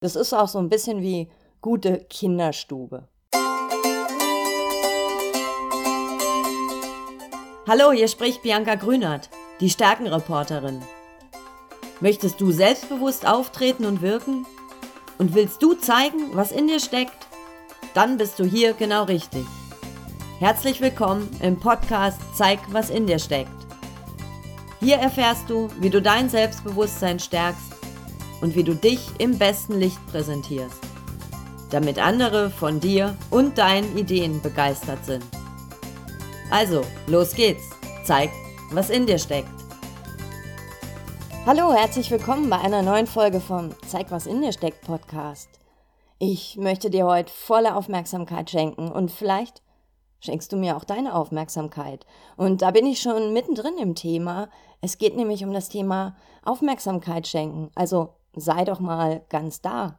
Das ist auch so ein bisschen wie gute Kinderstube. Hallo, hier spricht Bianca Grünert, die Stärkenreporterin. Möchtest du selbstbewusst auftreten und wirken? Und willst du zeigen, was in dir steckt? Dann bist du hier genau richtig. Herzlich willkommen im Podcast Zeig, was in dir steckt. Hier erfährst du, wie du dein Selbstbewusstsein stärkst und wie du dich im besten Licht präsentierst, damit andere von dir und deinen Ideen begeistert sind. Also, los geht's. Zeig, was in dir steckt. Hallo, herzlich willkommen bei einer neuen Folge vom Zeig, was in dir steckt Podcast. Ich möchte dir heute volle Aufmerksamkeit schenken und vielleicht schenkst du mir auch deine Aufmerksamkeit. Und da bin ich schon mittendrin im Thema. Es geht nämlich um das Thema Aufmerksamkeit schenken. Also sei doch mal ganz da.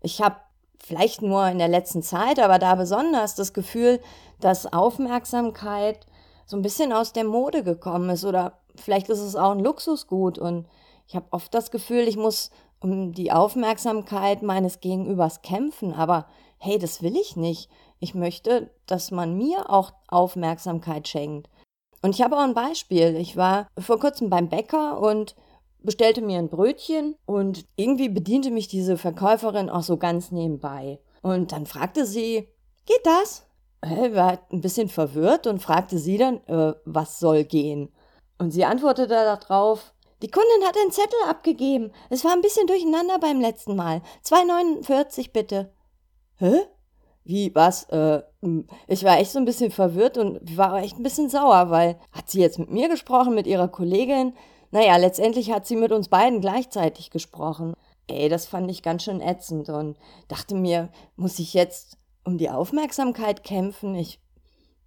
Ich habe vielleicht nur in der letzten Zeit, aber da besonders das Gefühl, dass Aufmerksamkeit so ein bisschen aus der Mode gekommen ist oder vielleicht ist es auch ein Luxusgut und ich habe oft das Gefühl, ich muss um die Aufmerksamkeit meines Gegenübers kämpfen, aber hey, das will ich nicht. Ich möchte, dass man mir auch Aufmerksamkeit schenkt. Und ich habe auch ein Beispiel. Ich war vor kurzem beim Bäcker und bestellte mir ein Brötchen und irgendwie bediente mich diese Verkäuferin auch so ganz nebenbei. Und dann fragte sie, geht das? Ich war ein bisschen verwirrt und fragte sie dann, äh, was soll gehen? Und sie antwortete darauf, die Kundin hat einen Zettel abgegeben. Es war ein bisschen durcheinander beim letzten Mal. 2,49 bitte. Hä? Wie, was? Äh, hm, ich war echt so ein bisschen verwirrt und war echt ein bisschen sauer, weil hat sie jetzt mit mir gesprochen, mit ihrer Kollegin? Naja, letztendlich hat sie mit uns beiden gleichzeitig gesprochen. Ey, das fand ich ganz schön ätzend und dachte mir, muss ich jetzt um die Aufmerksamkeit kämpfen? Ich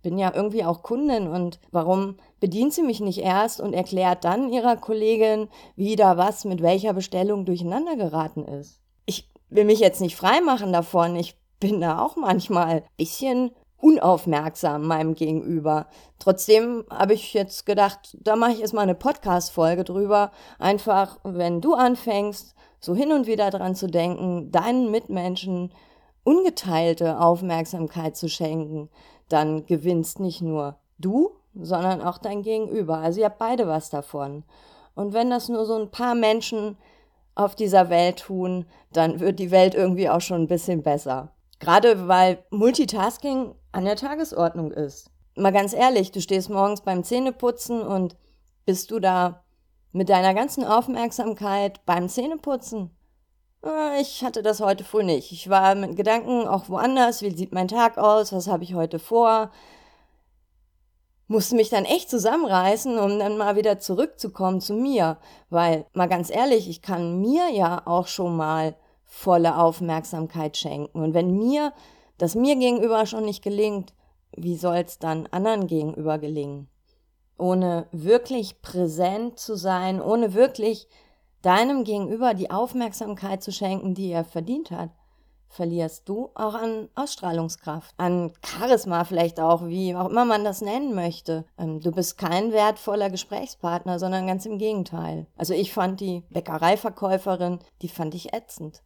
bin ja irgendwie auch Kundin und warum bedient sie mich nicht erst und erklärt dann ihrer Kollegin, wie da was mit welcher Bestellung durcheinander geraten ist? Ich will mich jetzt nicht freimachen davon. Ich bin da auch manchmal ein bisschen unaufmerksam meinem Gegenüber. Trotzdem habe ich jetzt gedacht, da mache ich erstmal eine Podcast-Folge drüber. Einfach, wenn du anfängst, so hin und wieder dran zu denken, deinen Mitmenschen ungeteilte Aufmerksamkeit zu schenken, dann gewinnst nicht nur du, sondern auch dein Gegenüber. Also ihr habt beide was davon. Und wenn das nur so ein paar Menschen auf dieser Welt tun, dann wird die Welt irgendwie auch schon ein bisschen besser. Gerade weil Multitasking an der Tagesordnung ist. Mal ganz ehrlich, du stehst morgens beim Zähneputzen und bist du da mit deiner ganzen Aufmerksamkeit beim Zähneputzen? Ah, ich hatte das heute früh nicht. Ich war mit Gedanken auch woanders. Wie sieht mein Tag aus? Was habe ich heute vor? Musste mich dann echt zusammenreißen, um dann mal wieder zurückzukommen zu mir. Weil, mal ganz ehrlich, ich kann mir ja auch schon mal volle Aufmerksamkeit schenken. Und wenn mir das mir gegenüber schon nicht gelingt, wie soll es dann anderen gegenüber gelingen? Ohne wirklich präsent zu sein, ohne wirklich deinem Gegenüber die Aufmerksamkeit zu schenken, die er verdient hat, verlierst du auch an Ausstrahlungskraft, an Charisma vielleicht auch, wie auch immer man das nennen möchte. Ähm, du bist kein wertvoller Gesprächspartner, sondern ganz im Gegenteil. Also ich fand die Bäckereiverkäuferin, die fand ich ätzend.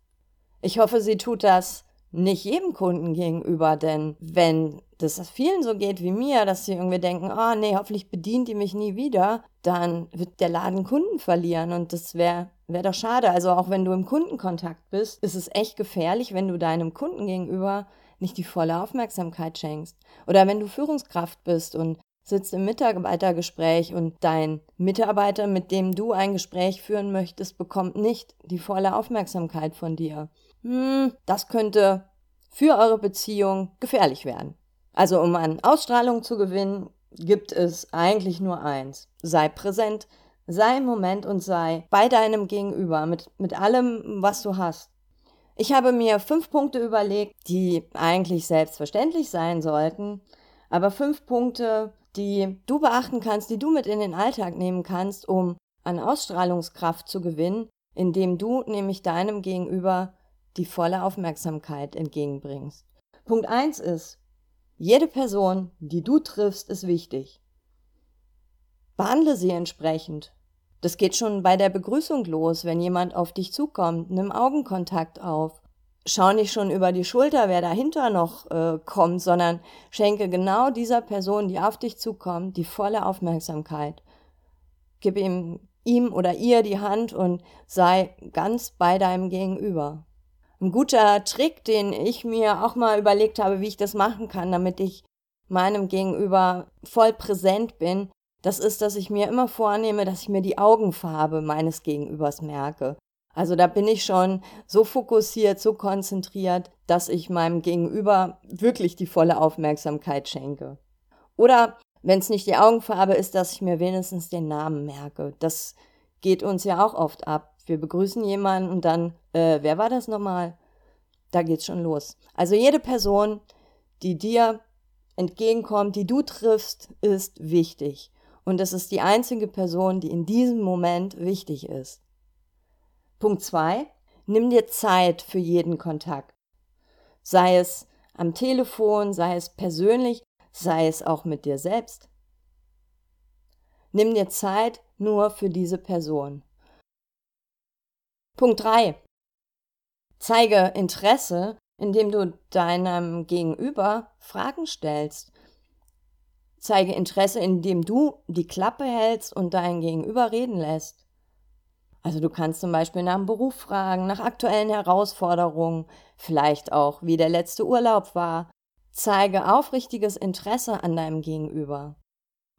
Ich hoffe, sie tut das nicht jedem Kunden gegenüber, denn wenn das vielen so geht wie mir, dass sie irgendwie denken, oh, nee, hoffentlich bedient die mich nie wieder, dann wird der Laden Kunden verlieren und das wäre wär doch schade. Also auch wenn du im Kundenkontakt bist, ist es echt gefährlich, wenn du deinem Kunden gegenüber nicht die volle Aufmerksamkeit schenkst. Oder wenn du Führungskraft bist und sitzt im Mitarbeitergespräch und dein Mitarbeiter, mit dem du ein Gespräch führen möchtest, bekommt nicht die volle Aufmerksamkeit von dir hm, das könnte für eure Beziehung gefährlich werden. Also um an Ausstrahlung zu gewinnen, gibt es eigentlich nur eins. Sei präsent, sei im Moment und sei bei deinem Gegenüber mit, mit allem, was du hast. Ich habe mir fünf Punkte überlegt, die eigentlich selbstverständlich sein sollten, aber fünf Punkte, die du beachten kannst, die du mit in den Alltag nehmen kannst, um an Ausstrahlungskraft zu gewinnen, indem du nämlich deinem Gegenüber die volle Aufmerksamkeit entgegenbringst. Punkt 1 ist, jede Person, die du triffst, ist wichtig. Behandle sie entsprechend. Das geht schon bei der Begrüßung los, wenn jemand auf dich zukommt. Nimm Augenkontakt auf. Schau nicht schon über die Schulter, wer dahinter noch äh, kommt, sondern schenke genau dieser Person, die auf dich zukommt, die volle Aufmerksamkeit. Gib ihm, ihm oder ihr die Hand und sei ganz bei deinem Gegenüber. Ein guter Trick, den ich mir auch mal überlegt habe, wie ich das machen kann, damit ich meinem Gegenüber voll präsent bin, das ist, dass ich mir immer vornehme, dass ich mir die Augenfarbe meines Gegenübers merke. Also da bin ich schon so fokussiert, so konzentriert, dass ich meinem Gegenüber wirklich die volle Aufmerksamkeit schenke. Oder wenn es nicht die Augenfarbe ist, dass ich mir wenigstens den Namen merke. Das geht uns ja auch oft ab. Wir begrüßen jemanden und dann, äh, wer war das nochmal? Da geht's schon los. Also jede Person, die dir entgegenkommt, die du triffst, ist wichtig. Und es ist die einzige Person, die in diesem Moment wichtig ist. Punkt zwei: Nimm dir Zeit für jeden Kontakt. Sei es am Telefon, sei es persönlich, sei es auch mit dir selbst. Nimm dir Zeit nur für diese Person. Punkt drei: Zeige Interesse, indem du deinem Gegenüber Fragen stellst Zeige Interesse, indem du die Klappe hältst und dein Gegenüber reden lässt. Also du kannst zum Beispiel nach dem Beruf fragen, nach aktuellen Herausforderungen, vielleicht auch, wie der letzte Urlaub war. Zeige aufrichtiges Interesse an deinem Gegenüber.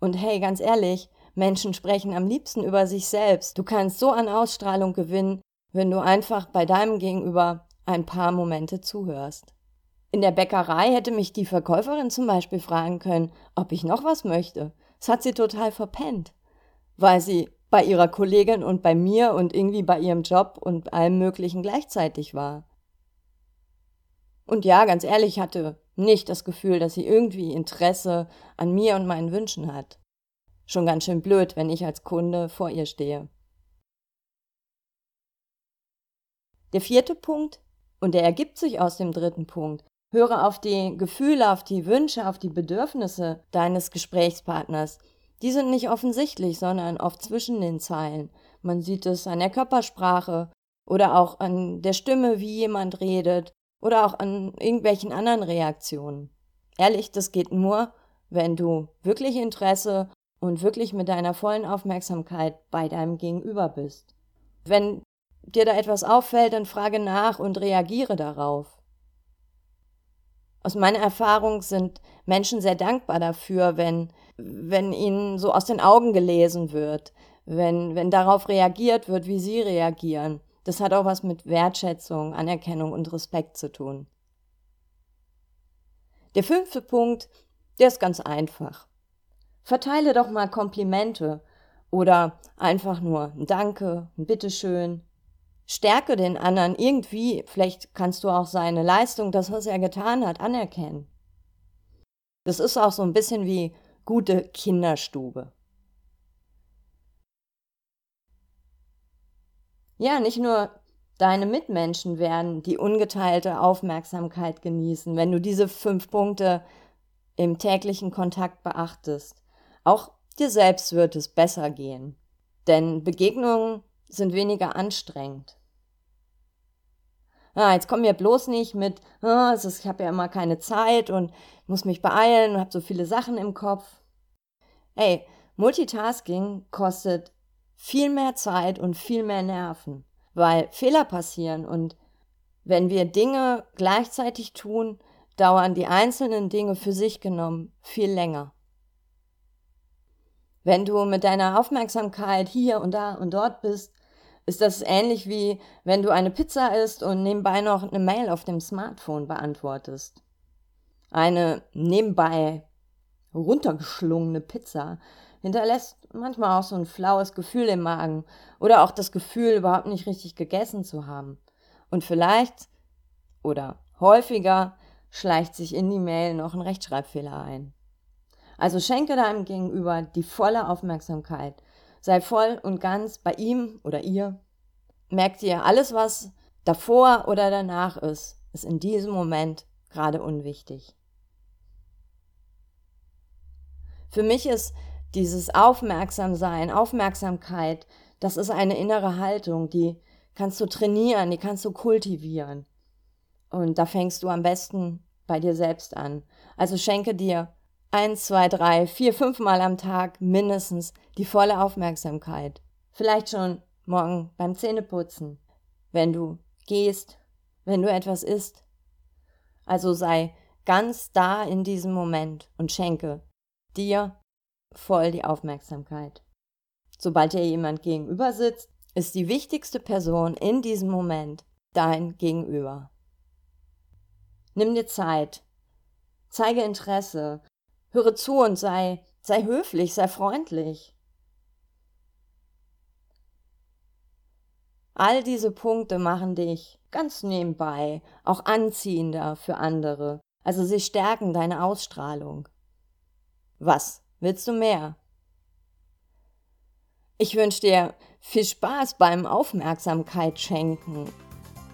Und hey, ganz ehrlich, Menschen sprechen am liebsten über sich selbst. Du kannst so an Ausstrahlung gewinnen, wenn du einfach bei deinem Gegenüber ein paar Momente zuhörst. In der Bäckerei hätte mich die Verkäuferin zum Beispiel fragen können, ob ich noch was möchte. Das hat sie total verpennt, weil sie bei ihrer Kollegin und bei mir und irgendwie bei ihrem Job und allem Möglichen gleichzeitig war. Und ja, ganz ehrlich, hatte nicht das Gefühl, dass sie irgendwie Interesse an mir und meinen Wünschen hat. Schon ganz schön blöd, wenn ich als Kunde vor ihr stehe. Der vierte Punkt, und der ergibt sich aus dem dritten Punkt, Höre auf die Gefühle, auf die Wünsche, auf die Bedürfnisse deines Gesprächspartners. Die sind nicht offensichtlich, sondern oft zwischen den Zeilen. Man sieht es an der Körpersprache oder auch an der Stimme, wie jemand redet oder auch an irgendwelchen anderen Reaktionen. Ehrlich, das geht nur, wenn du wirklich Interesse und wirklich mit deiner vollen Aufmerksamkeit bei deinem Gegenüber bist. Wenn dir da etwas auffällt, dann frage nach und reagiere darauf. Aus meiner Erfahrung sind Menschen sehr dankbar dafür, wenn, wenn ihnen so aus den Augen gelesen wird, wenn, wenn darauf reagiert wird, wie sie reagieren. Das hat auch was mit Wertschätzung, Anerkennung und Respekt zu tun. Der fünfte Punkt, der ist ganz einfach. Verteile doch mal Komplimente oder einfach nur ein Danke, ein Bitteschön, stärke den anderen irgendwie, vielleicht kannst du auch seine Leistung, das, was er getan hat, anerkennen. Das ist auch so ein bisschen wie gute Kinderstube. Ja, nicht nur deine Mitmenschen werden die ungeteilte Aufmerksamkeit genießen, wenn du diese fünf Punkte im täglichen Kontakt beachtest. Auch dir selbst wird es besser gehen. Denn Begegnungen sind weniger anstrengend. Ah, jetzt komm mir bloß nicht mit, ah, ist, ich habe ja immer keine Zeit und muss mich beeilen und habe so viele Sachen im Kopf. Ey, Multitasking kostet viel mehr Zeit und viel mehr Nerven, weil Fehler passieren und wenn wir Dinge gleichzeitig tun, dauern die einzelnen Dinge für sich genommen viel länger. Wenn du mit deiner Aufmerksamkeit hier und da und dort bist, ist das ähnlich wie wenn du eine Pizza isst und nebenbei noch eine Mail auf dem Smartphone beantwortest. Eine nebenbei runtergeschlungene Pizza hinterlässt manchmal auch so ein flaues Gefühl im Magen oder auch das Gefühl, überhaupt nicht richtig gegessen zu haben. Und vielleicht oder häufiger schleicht sich in die Mail noch ein Rechtschreibfehler ein. Also schenke deinem Gegenüber die volle Aufmerksamkeit sei voll und ganz bei ihm oder ihr. Merkt ihr, alles, was davor oder danach ist, ist in diesem Moment gerade unwichtig. Für mich ist dieses Aufmerksamsein, Aufmerksamkeit Das ist eine innere Haltung, die kannst du trainieren, die kannst du kultivieren. Und da fängst du am besten bei dir selbst an. Also schenke dir eins, zwei, drei, vier, fünf Mal am Tag mindestens die volle Aufmerksamkeit. Vielleicht schon morgen beim Zähneputzen, wenn du gehst, wenn du etwas isst. Also sei ganz da in diesem Moment und schenke dir voll die Aufmerksamkeit. Sobald dir jemand gegenüber sitzt, ist die wichtigste Person in diesem Moment dein Gegenüber. Nimm dir Zeit, zeige Interesse, höre zu und sei, sei höflich, sei freundlich. All diese Punkte machen dich ganz nebenbei auch anziehender für andere, also sie stärken deine Ausstrahlung. Was willst du mehr? Ich wünsche dir viel Spaß beim Aufmerksamkeit schenken.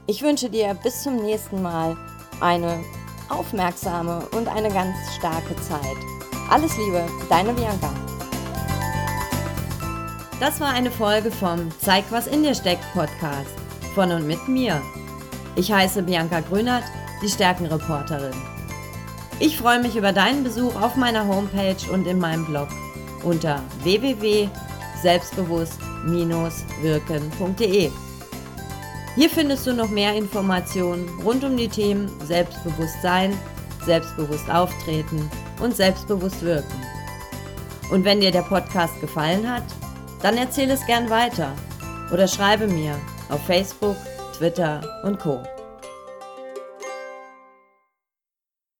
Ich wünsche dir bis zum nächsten Mal eine aufmerksame und eine ganz starke Zeit. Alles Liebe, deine Bianca. Das war eine Folge vom Zeig, was in dir steckt Podcast von und mit mir. Ich heiße Bianca Grünert, die Stärkenreporterin. Ich freue mich über deinen Besuch auf meiner Homepage und in meinem Blog unter www.selbstbewusst-wirken.de. Hier findest du noch mehr Informationen rund um die Themen Selbstbewusstsein, selbstbewusst auftreten und selbstbewusst wirken. Und wenn dir der Podcast gefallen hat, dann erzähle es gern weiter oder schreibe mir auf Facebook, Twitter und Co.